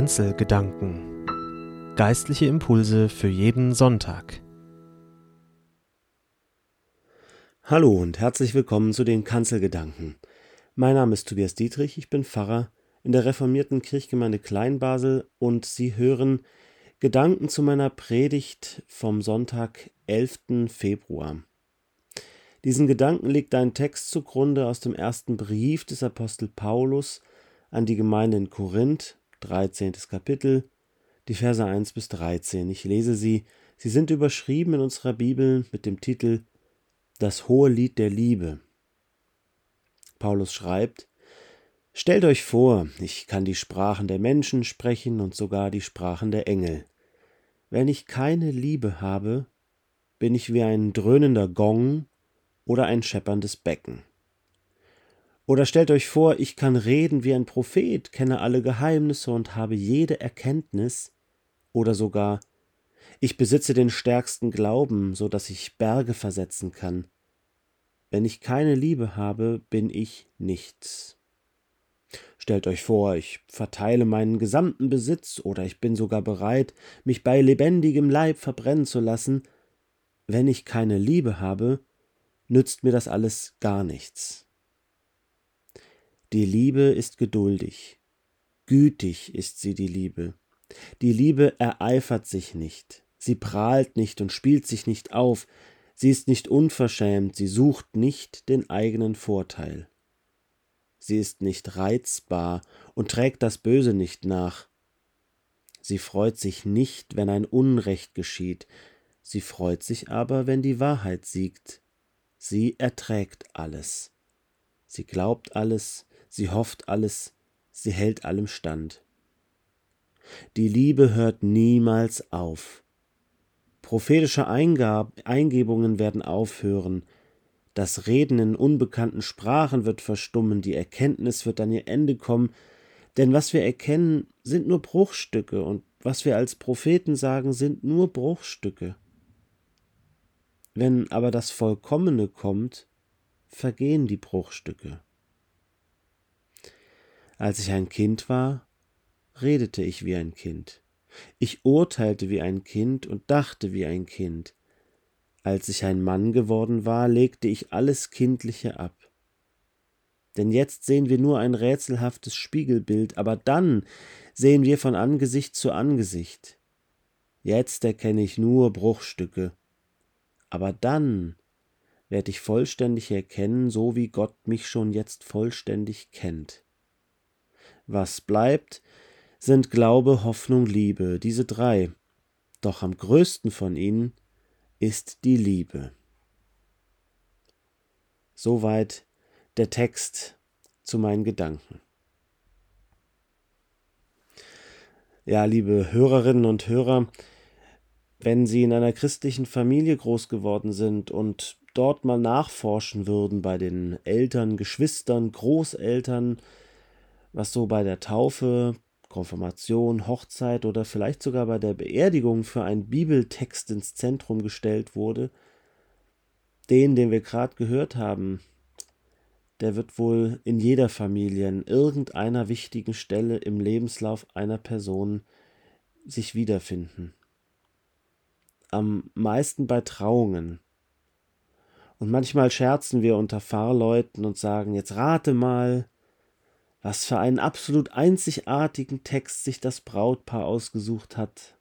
Kanzelgedanken. Geistliche Impulse für jeden Sonntag. Hallo und herzlich willkommen zu den Kanzelgedanken. Mein Name ist Tobias Dietrich, ich bin Pfarrer in der reformierten Kirchgemeinde Kleinbasel und Sie hören Gedanken zu meiner Predigt vom Sonntag, 11. Februar. Diesen Gedanken liegt ein Text zugrunde aus dem ersten Brief des Apostel Paulus an die Gemeinde in Korinth, 13. Kapitel, die Verse 1 bis 13. Ich lese sie. Sie sind überschrieben in unserer Bibel mit dem Titel Das hohe Lied der Liebe. Paulus schreibt, Stellt euch vor, ich kann die Sprachen der Menschen sprechen und sogar die Sprachen der Engel. Wenn ich keine Liebe habe, bin ich wie ein dröhnender Gong oder ein schepperndes Becken. Oder stellt euch vor, ich kann reden wie ein Prophet, kenne alle Geheimnisse und habe jede Erkenntnis, oder sogar ich besitze den stärksten Glauben, so dass ich Berge versetzen kann. Wenn ich keine Liebe habe, bin ich nichts. Stellt euch vor, ich verteile meinen gesamten Besitz oder ich bin sogar bereit, mich bei lebendigem Leib verbrennen zu lassen. Wenn ich keine Liebe habe, nützt mir das alles gar nichts. Die Liebe ist geduldig, gütig ist sie die Liebe. Die Liebe ereifert sich nicht, sie prahlt nicht und spielt sich nicht auf, sie ist nicht unverschämt, sie sucht nicht den eigenen Vorteil. Sie ist nicht reizbar und trägt das Böse nicht nach. Sie freut sich nicht, wenn ein Unrecht geschieht, sie freut sich aber, wenn die Wahrheit siegt. Sie erträgt alles. Sie glaubt alles, sie hofft alles, sie hält allem stand. Die Liebe hört niemals auf. Prophetische Eingab Eingebungen werden aufhören, das Reden in unbekannten Sprachen wird verstummen, die Erkenntnis wird an ihr Ende kommen, denn was wir erkennen, sind nur Bruchstücke, und was wir als Propheten sagen, sind nur Bruchstücke. Wenn aber das Vollkommene kommt, vergehen die Bruchstücke. Als ich ein Kind war, redete ich wie ein Kind. Ich urteilte wie ein Kind und dachte wie ein Kind. Als ich ein Mann geworden war, legte ich alles Kindliche ab. Denn jetzt sehen wir nur ein rätselhaftes Spiegelbild, aber dann sehen wir von Angesicht zu Angesicht. Jetzt erkenne ich nur Bruchstücke, aber dann werde ich vollständig erkennen, so wie Gott mich schon jetzt vollständig kennt. Was bleibt, sind Glaube, Hoffnung, Liebe, diese drei. Doch am größten von ihnen ist die Liebe. Soweit der Text zu meinen Gedanken. Ja, liebe Hörerinnen und Hörer, wenn Sie in einer christlichen Familie groß geworden sind und dort mal nachforschen würden bei den Eltern, Geschwistern, Großeltern, was so bei der Taufe, Konfirmation, Hochzeit oder vielleicht sogar bei der Beerdigung für einen Bibeltext ins Zentrum gestellt wurde, den, den wir gerade gehört haben, der wird wohl in jeder Familie an irgendeiner wichtigen Stelle im Lebenslauf einer Person sich wiederfinden. Am meisten bei Trauungen. Und manchmal scherzen wir unter Fahrleuten und sagen, jetzt rate mal, was für einen absolut einzigartigen Text sich das Brautpaar ausgesucht hat.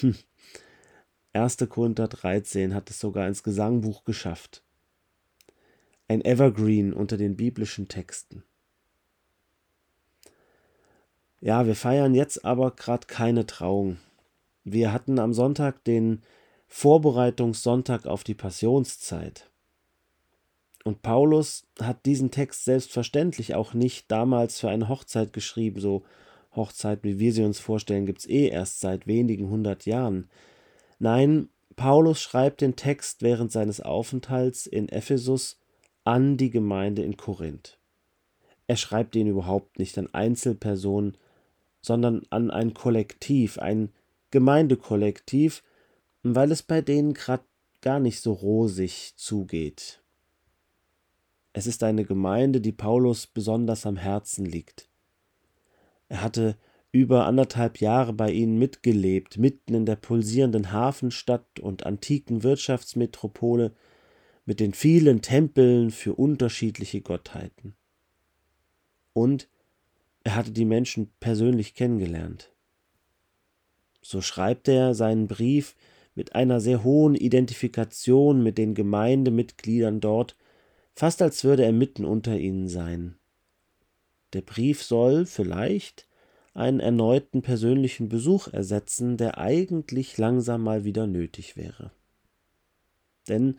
Hm. 1. Korinther 13 hat es sogar ins Gesangbuch geschafft. Ein Evergreen unter den biblischen Texten. Ja, wir feiern jetzt aber gerade keine Trauung. Wir hatten am Sonntag den Vorbereitungssonntag auf die Passionszeit. Und Paulus hat diesen Text selbstverständlich auch nicht damals für eine Hochzeit geschrieben. So Hochzeit, wie wir sie uns vorstellen, gibt es eh erst seit wenigen hundert Jahren. Nein, Paulus schreibt den Text während seines Aufenthalts in Ephesus an die Gemeinde in Korinth. Er schreibt ihn überhaupt nicht an Einzelpersonen, sondern an ein Kollektiv, ein Gemeindekollektiv, weil es bei denen gerade gar nicht so rosig zugeht. Es ist eine Gemeinde, die Paulus besonders am Herzen liegt. Er hatte über anderthalb Jahre bei ihnen mitgelebt, mitten in der pulsierenden Hafenstadt und antiken Wirtschaftsmetropole mit den vielen Tempeln für unterschiedliche Gottheiten. Und er hatte die Menschen persönlich kennengelernt. So schreibt er seinen Brief mit einer sehr hohen Identifikation mit den Gemeindemitgliedern dort, fast als würde er mitten unter ihnen sein. Der Brief soll vielleicht einen erneuten persönlichen Besuch ersetzen, der eigentlich langsam mal wieder nötig wäre. Denn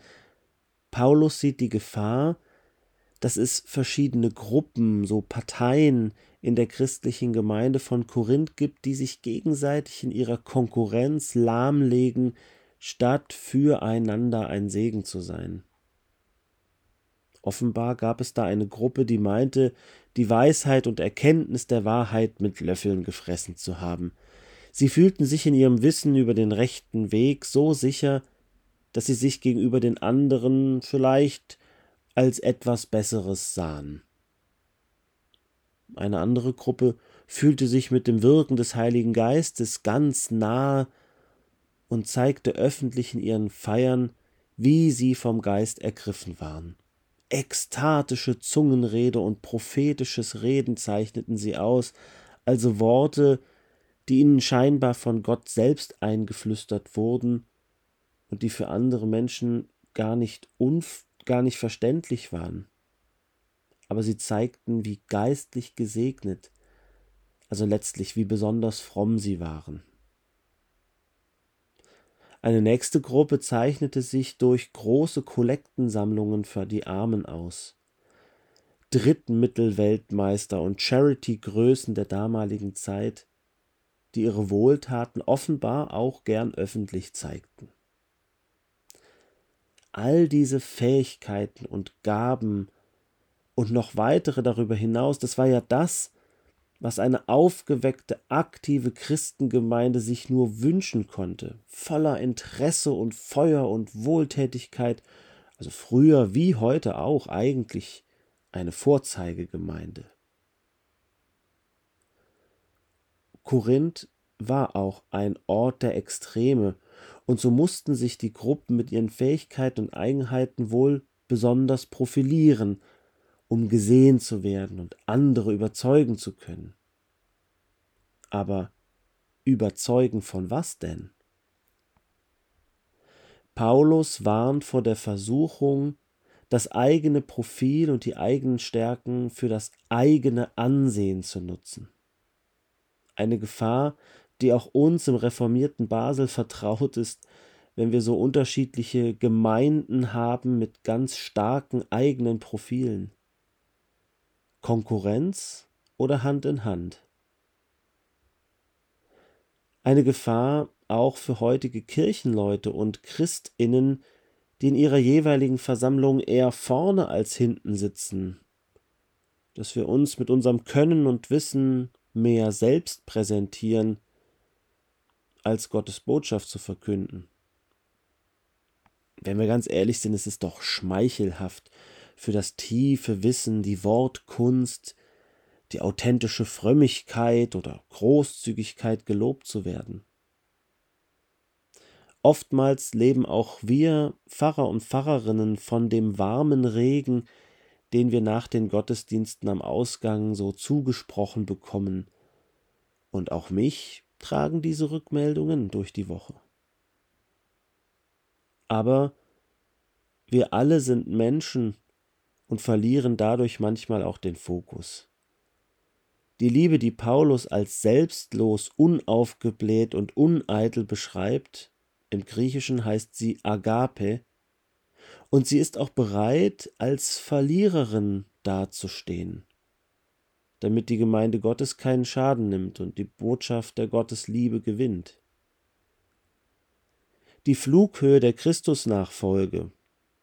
Paulus sieht die Gefahr, dass es verschiedene Gruppen, so Parteien in der christlichen Gemeinde von Korinth gibt, die sich gegenseitig in ihrer Konkurrenz lahmlegen, statt füreinander ein Segen zu sein. Offenbar gab es da eine Gruppe, die meinte, die Weisheit und Erkenntnis der Wahrheit mit Löffeln gefressen zu haben. Sie fühlten sich in ihrem Wissen über den rechten Weg so sicher, dass sie sich gegenüber den anderen vielleicht als etwas Besseres sahen. Eine andere Gruppe fühlte sich mit dem Wirken des Heiligen Geistes ganz nahe und zeigte öffentlich in ihren Feiern, wie sie vom Geist ergriffen waren. Ekstatische Zungenrede und prophetisches Reden zeichneten sie aus, also Worte, die ihnen scheinbar von Gott selbst eingeflüstert wurden und die für andere Menschen gar nicht, unf gar nicht verständlich waren. Aber sie zeigten, wie geistlich gesegnet, also letztlich wie besonders fromm sie waren. Eine nächste Gruppe zeichnete sich durch große Kollektensammlungen für die Armen aus. Drittmittelweltmeister und Charity-Größen der damaligen Zeit, die ihre Wohltaten offenbar auch gern öffentlich zeigten. All diese Fähigkeiten und Gaben und noch weitere darüber hinaus, das war ja das, was eine aufgeweckte, aktive Christengemeinde sich nur wünschen konnte, voller Interesse und Feuer und Wohltätigkeit, also früher wie heute auch eigentlich eine Vorzeigegemeinde. Korinth war auch ein Ort der Extreme, und so mussten sich die Gruppen mit ihren Fähigkeiten und Eigenheiten wohl besonders profilieren, um gesehen zu werden und andere überzeugen zu können. Aber überzeugen von was denn? Paulus warnt vor der Versuchung, das eigene Profil und die eigenen Stärken für das eigene Ansehen zu nutzen. Eine Gefahr, die auch uns im reformierten Basel vertraut ist, wenn wir so unterschiedliche Gemeinden haben mit ganz starken eigenen Profilen. Konkurrenz oder Hand in Hand? Eine Gefahr auch für heutige Kirchenleute und Christinnen, die in ihrer jeweiligen Versammlung eher vorne als hinten sitzen, dass wir uns mit unserem Können und Wissen mehr selbst präsentieren, als Gottes Botschaft zu verkünden. Wenn wir ganz ehrlich sind, ist es doch schmeichelhaft, für das tiefe Wissen, die Wortkunst, die authentische Frömmigkeit oder Großzügigkeit gelobt zu werden. Oftmals leben auch wir Pfarrer und Pfarrerinnen von dem warmen Regen, den wir nach den Gottesdiensten am Ausgang so zugesprochen bekommen, und auch mich tragen diese Rückmeldungen durch die Woche. Aber wir alle sind Menschen und verlieren dadurch manchmal auch den Fokus. Die Liebe, die Paulus als selbstlos, unaufgebläht und uneitel beschreibt, im Griechischen heißt sie Agape, und sie ist auch bereit, als Verliererin dazustehen, damit die Gemeinde Gottes keinen Schaden nimmt und die Botschaft der Gottesliebe gewinnt. Die Flughöhe der Christusnachfolge,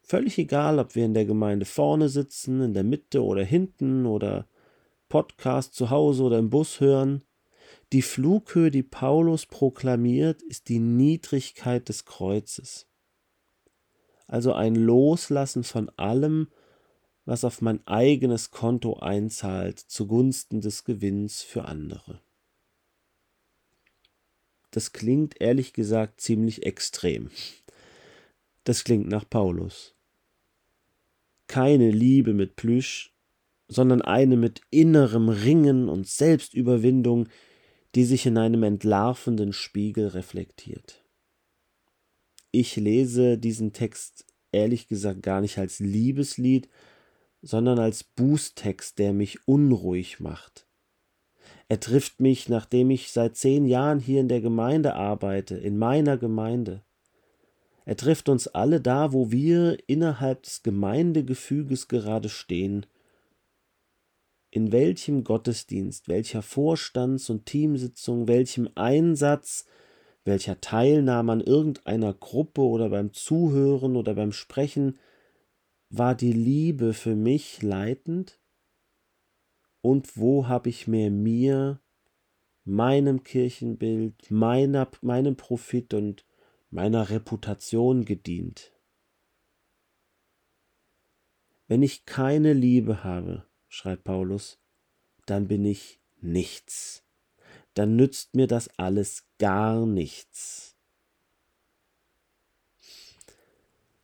Völlig egal, ob wir in der Gemeinde vorne sitzen, in der Mitte oder hinten oder Podcast zu Hause oder im Bus hören. Die Flughöhe, die Paulus proklamiert, ist die Niedrigkeit des Kreuzes. Also ein Loslassen von allem, was auf mein eigenes Konto einzahlt, zugunsten des Gewinns für andere. das klingt ehrlich gesagt ziemlich extrem. Das klingt nach Paulus. Keine Liebe mit Plüsch, sondern eine mit innerem Ringen und Selbstüberwindung, die sich in einem entlarvenden Spiegel reflektiert. Ich lese diesen Text ehrlich gesagt gar nicht als Liebeslied, sondern als Bußtext, der mich unruhig macht. Er trifft mich, nachdem ich seit zehn Jahren hier in der Gemeinde arbeite, in meiner Gemeinde. Er trifft uns alle da, wo wir innerhalb des Gemeindegefüges gerade stehen. In welchem Gottesdienst, welcher Vorstands- und Teamsitzung, welchem Einsatz, welcher Teilnahme an irgendeiner Gruppe oder beim Zuhören oder beim Sprechen war die Liebe für mich leitend? Und wo habe ich mehr mir, meinem Kirchenbild, meiner, meinem Profit und meiner Reputation gedient? Wenn ich keine Liebe habe, schreibt Paulus, dann bin ich nichts. Dann nützt mir das alles gar nichts.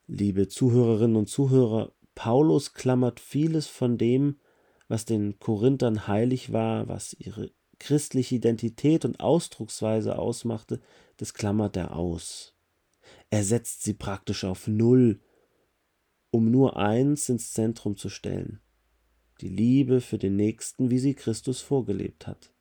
Liebe Zuhörerinnen und Zuhörer, Paulus klammert vieles von dem, was den Korinthern heilig war, was ihre christliche Identität und Ausdrucksweise ausmachte, das klammert er aus. Er setzt sie praktisch auf Null, um nur eins ins Zentrum zu stellen, die Liebe für den Nächsten, wie sie Christus vorgelebt hat.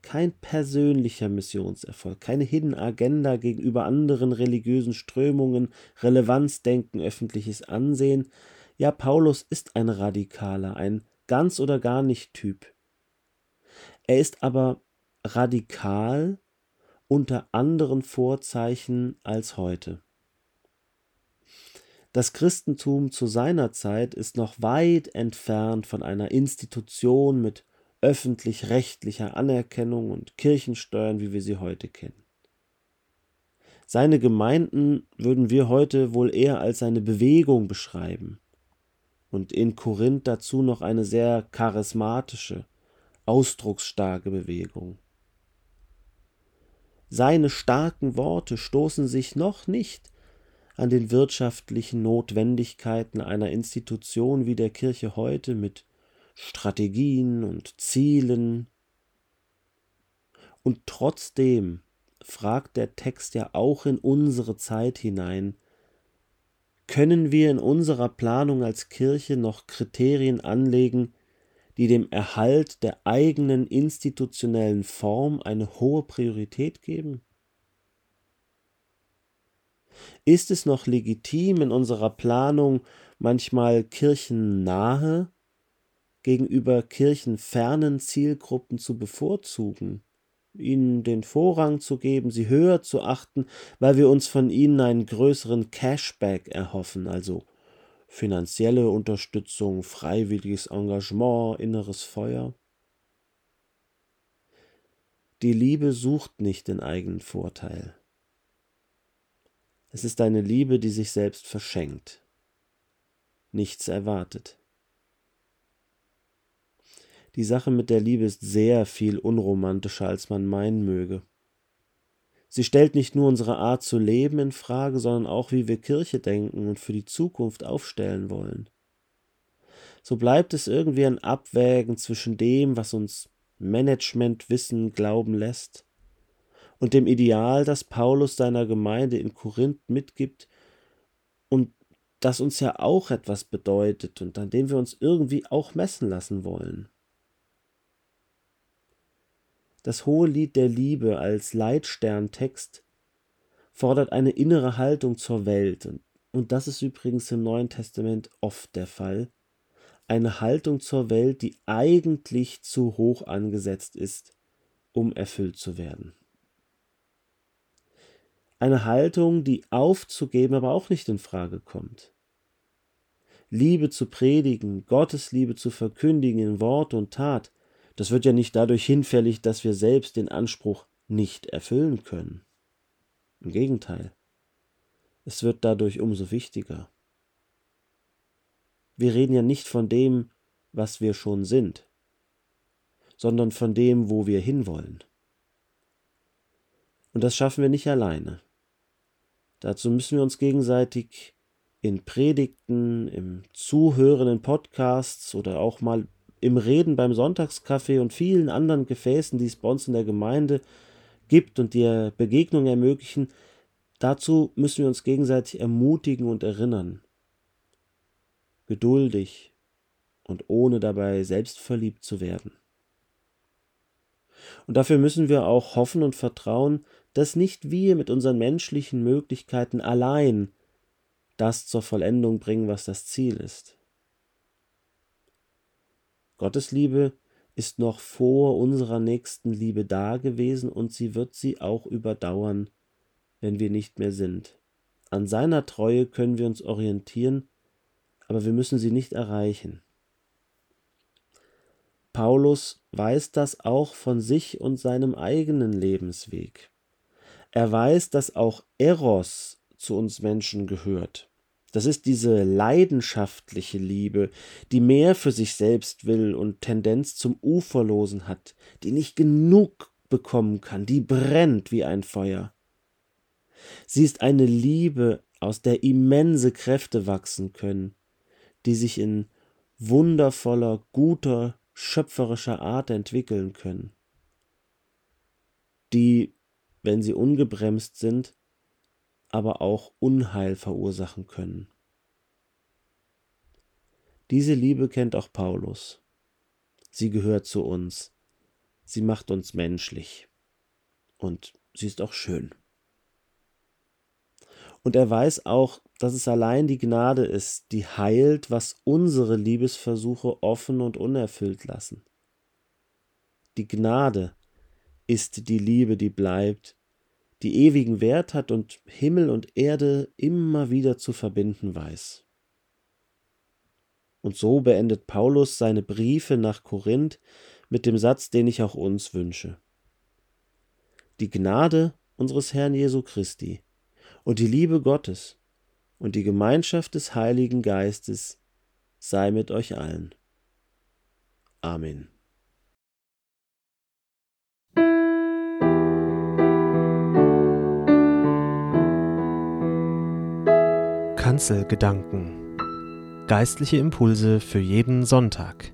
Kein persönlicher Missionserfolg, keine Hidden Agenda gegenüber anderen religiösen Strömungen, Relevanzdenken, öffentliches Ansehen. Ja, Paulus ist ein Radikaler, ein ganz oder gar nicht Typ. Er ist aber radikal unter anderen Vorzeichen als heute. Das Christentum zu seiner Zeit ist noch weit entfernt von einer Institution mit öffentlich-rechtlicher Anerkennung und Kirchensteuern, wie wir sie heute kennen. Seine Gemeinden würden wir heute wohl eher als eine Bewegung beschreiben und in Korinth dazu noch eine sehr charismatische, ausdrucksstarke Bewegung. Seine starken Worte stoßen sich noch nicht an den wirtschaftlichen Notwendigkeiten einer Institution wie der Kirche heute mit Strategien und Zielen. Und trotzdem fragt der Text ja auch in unsere Zeit hinein, können wir in unserer Planung als Kirche noch Kriterien anlegen, die dem Erhalt der eigenen institutionellen Form eine hohe Priorität geben? Ist es noch legitim in unserer Planung manchmal kirchennahe gegenüber kirchenfernen Zielgruppen zu bevorzugen, ihnen den Vorrang zu geben, sie höher zu achten, weil wir uns von ihnen einen größeren Cashback erhoffen, also finanzielle Unterstützung, freiwilliges Engagement, inneres Feuer. Die Liebe sucht nicht den eigenen Vorteil. Es ist eine Liebe, die sich selbst verschenkt, nichts erwartet. Die Sache mit der Liebe ist sehr viel unromantischer, als man meinen möge. Sie stellt nicht nur unsere Art zu leben in Frage, sondern auch, wie wir Kirche denken und für die Zukunft aufstellen wollen. So bleibt es irgendwie ein Abwägen zwischen dem, was uns Managementwissen glauben lässt, und dem Ideal, das Paulus seiner Gemeinde in Korinth mitgibt und das uns ja auch etwas bedeutet und an dem wir uns irgendwie auch messen lassen wollen. Das hohe Lied der Liebe als Leitsterntext fordert eine innere Haltung zur Welt, und das ist übrigens im Neuen Testament oft der Fall, eine Haltung zur Welt, die eigentlich zu hoch angesetzt ist, um erfüllt zu werden. Eine Haltung, die aufzugeben aber auch nicht in Frage kommt. Liebe zu predigen, Gottes Liebe zu verkündigen in Wort und Tat, das wird ja nicht dadurch hinfällig, dass wir selbst den Anspruch nicht erfüllen können. Im Gegenteil, es wird dadurch umso wichtiger. Wir reden ja nicht von dem, was wir schon sind, sondern von dem, wo wir hinwollen. Und das schaffen wir nicht alleine. Dazu müssen wir uns gegenseitig in Predigten, im Zuhören in Podcasts oder auch mal im Reden beim Sonntagskaffee und vielen anderen Gefäßen, die es bei uns in der Gemeinde gibt und die Begegnungen ermöglichen, dazu müssen wir uns gegenseitig ermutigen und erinnern. Geduldig und ohne dabei selbstverliebt zu werden. Und dafür müssen wir auch hoffen und vertrauen, dass nicht wir mit unseren menschlichen Möglichkeiten allein das zur Vollendung bringen, was das Ziel ist. Gottes Liebe ist noch vor unserer nächsten Liebe da gewesen und sie wird sie auch überdauern, wenn wir nicht mehr sind. An seiner Treue können wir uns orientieren, aber wir müssen sie nicht erreichen. Paulus weiß das auch von sich und seinem eigenen Lebensweg. Er weiß, dass auch Eros zu uns Menschen gehört. Das ist diese leidenschaftliche Liebe, die mehr für sich selbst will und Tendenz zum Uferlosen hat, die nicht genug bekommen kann, die brennt wie ein Feuer. Sie ist eine Liebe, aus der immense Kräfte wachsen können, die sich in wundervoller, guter, schöpferischer Art entwickeln können, die, wenn sie ungebremst sind, aber auch Unheil verursachen können. Diese Liebe kennt auch Paulus. Sie gehört zu uns. Sie macht uns menschlich. Und sie ist auch schön. Und er weiß auch, dass es allein die Gnade ist, die heilt, was unsere Liebesversuche offen und unerfüllt lassen. Die Gnade ist die Liebe, die bleibt, die ewigen Wert hat und Himmel und Erde immer wieder zu verbinden weiß. Und so beendet Paulus seine Briefe nach Korinth mit dem Satz, den ich auch uns wünsche. Die Gnade unseres Herrn Jesu Christi und die Liebe Gottes und die Gemeinschaft des Heiligen Geistes sei mit euch allen. Amen. Kanzelgedanken. Geistliche Impulse für jeden Sonntag.